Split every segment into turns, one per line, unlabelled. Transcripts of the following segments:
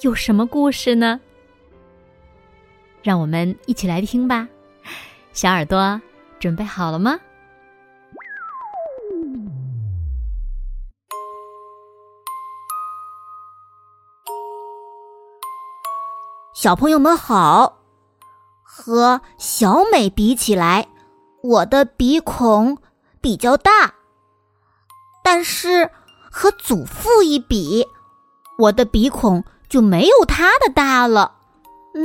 有什么故事呢？让我们一起来听吧。小耳朵准备好了吗？
小朋友们好，和小美比起来，我的鼻孔比较大，但是和祖父一比，我的鼻孔。就没有他的大了，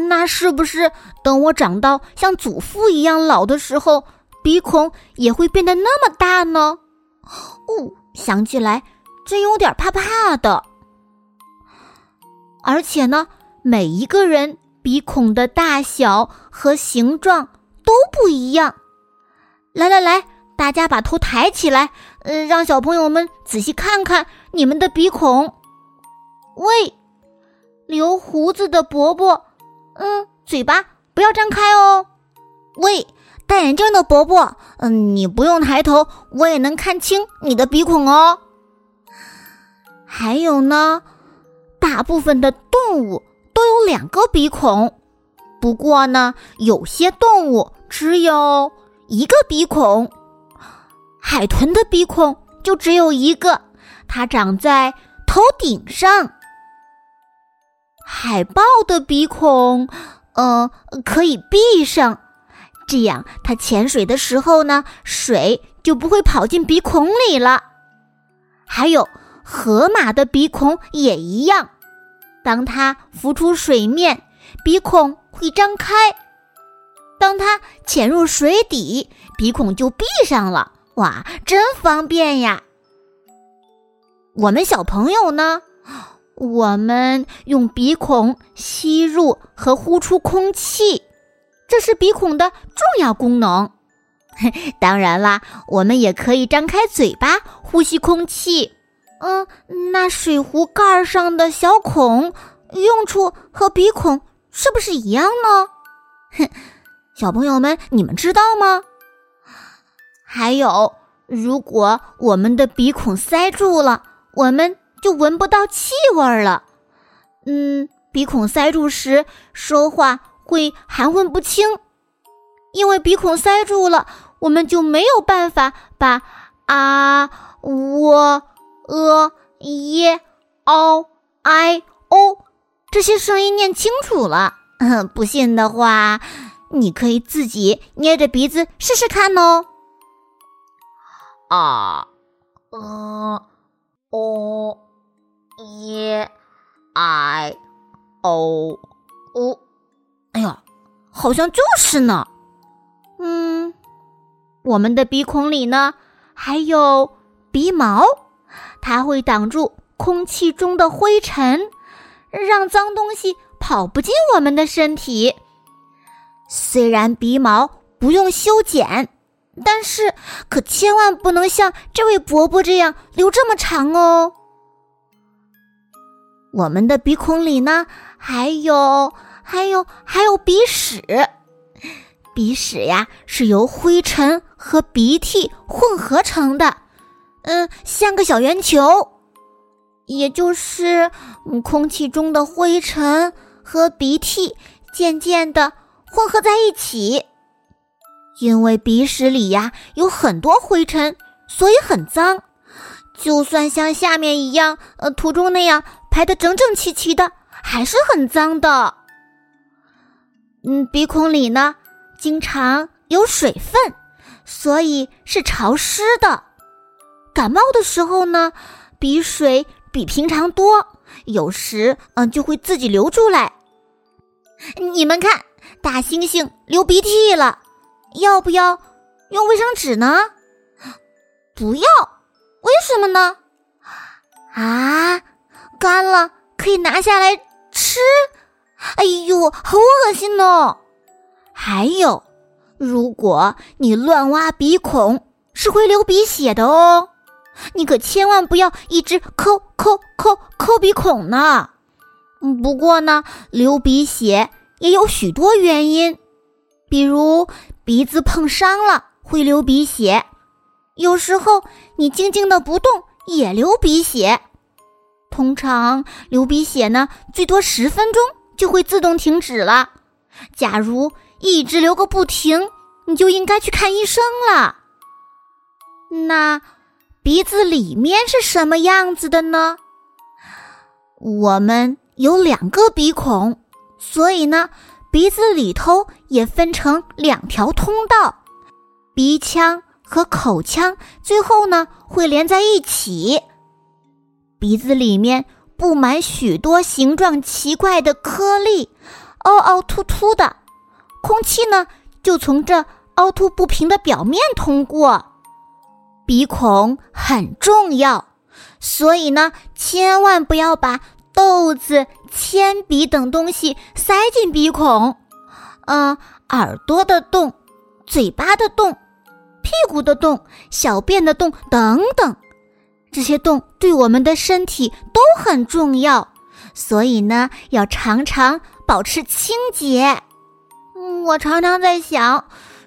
那是不是等我长到像祖父一样老的时候，鼻孔也会变得那么大呢？哦，想起来真有点怕怕的。而且呢，每一个人鼻孔的大小和形状都不一样。来来来，大家把头抬起来，嗯，让小朋友们仔细看看你们的鼻孔。喂。留胡子的伯伯，嗯，嘴巴不要张开哦。喂，戴眼镜的伯伯，嗯，你不用抬头，我也能看清你的鼻孔哦。还有呢，大部分的动物都有两个鼻孔，不过呢，有些动物只有一个鼻孔。海豚的鼻孔就只有一个，它长在头顶上。海豹的鼻孔，呃，可以闭上，这样它潜水的时候呢，水就不会跑进鼻孔里了。还有河马的鼻孔也一样，当它浮出水面，鼻孔会张开；当它潜入水底，鼻孔就闭上了。哇，真方便呀！我们小朋友呢？我们用鼻孔吸入和呼出空气，这是鼻孔的重要功能。当然啦，我们也可以张开嘴巴呼吸空气。嗯，那水壶盖上的小孔用处和鼻孔是不是一样呢？哼，小朋友们，你们知道吗？还有，如果我们的鼻孔塞住了，我们。就闻不到气味了，嗯，鼻孔塞住时说话会含混不清，因为鼻孔塞住了，我们就没有办法把啊、喔、呃、耶、嗷、哎、哦这些声音念清楚了。不信的话，你可以自己捏着鼻子试试看哦。啊、呃、哦哦哎呀，好像就是呢。嗯，我们的鼻孔里呢还有鼻毛，它会挡住空气中的灰尘，让脏东西跑不进我们的身体。虽然鼻毛不用修剪，但是可千万不能像这位伯伯这样留这么长哦。我们的鼻孔里呢，还有，还有，还有鼻屎。鼻屎呀，是由灰尘和鼻涕混合成的，嗯，像个小圆球。也就是，空气中的灰尘和鼻涕渐渐的混合在一起。因为鼻屎里呀有很多灰尘，所以很脏。就算像下面一样，呃，图中那样。排得整整齐齐的，还是很脏的。嗯，鼻孔里呢，经常有水分，所以是潮湿的。感冒的时候呢，鼻水比平常多，有时嗯就会自己流出来。你们看，大猩猩流鼻涕了，要不要用卫生纸呢？不要，为什么呢？啊？干了可以拿下来吃，哎呦，好恶心哦！还有，如果你乱挖鼻孔，是会流鼻血的哦。你可千万不要一直抠抠抠抠鼻孔呢。不过呢，流鼻血也有许多原因，比如鼻子碰伤了会流鼻血，有时候你静静的不动也流鼻血。通常流鼻血呢，最多十分钟就会自动停止了。假如一直流个不停，你就应该去看医生了。那鼻子里面是什么样子的呢？我们有两个鼻孔，所以呢，鼻子里头也分成两条通道，鼻腔和口腔最后呢会连在一起。鼻子里面布满许多形状奇怪的颗粒，凹凹凸凸的。空气呢，就从这凹凸不平的表面通过。鼻孔很重要，所以呢，千万不要把豆子、铅笔等东西塞进鼻孔。嗯，耳朵的洞、嘴巴的洞、屁股的洞、小便的洞等等，这些洞对我们的身体都很重要，所以呢，要常常保持清洁。我常常在想，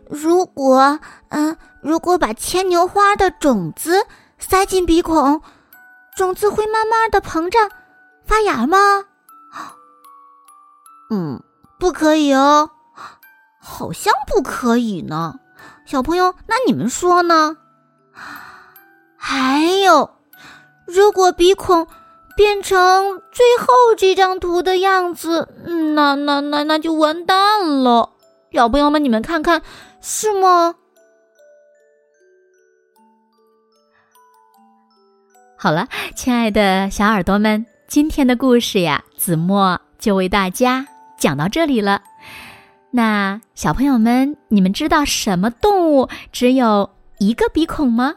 如果嗯，如果把牵牛花的种子塞进鼻孔，种子会慢慢的膨胀发芽吗？嗯，不可以哦，好像不可以呢。小朋友，那你们说呢？还有，如果鼻孔变成最后这张图的样子，那那那那就完蛋了。小朋友们，你们看看，是吗？
好了，亲爱的小耳朵们，今天的故事呀，子墨就为大家讲到这里了。那小朋友们，你们知道什么动物只有一个鼻孔吗？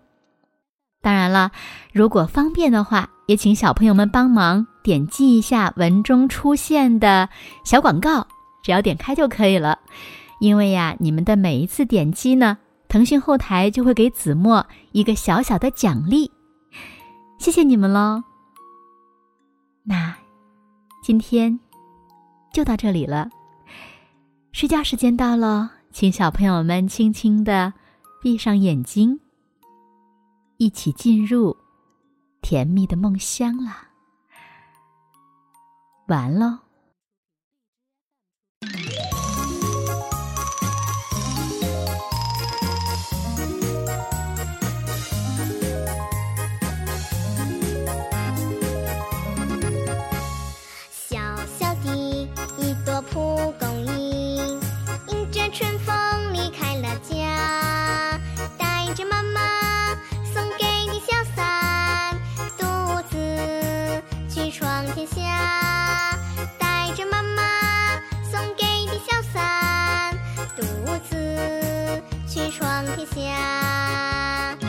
当然了，如果方便的话，也请小朋友们帮忙点击一下文中出现的小广告，只要点开就可以了。因为呀，你们的每一次点击呢，腾讯后台就会给子墨一个小小的奖励，谢谢你们喽。那今天就到这里了，睡觉时间到了，请小朋友们轻轻的闭上眼睛，一起进入甜蜜的梦乡啦。完喽。
家带着妈妈送给的小伞独自去闯天下。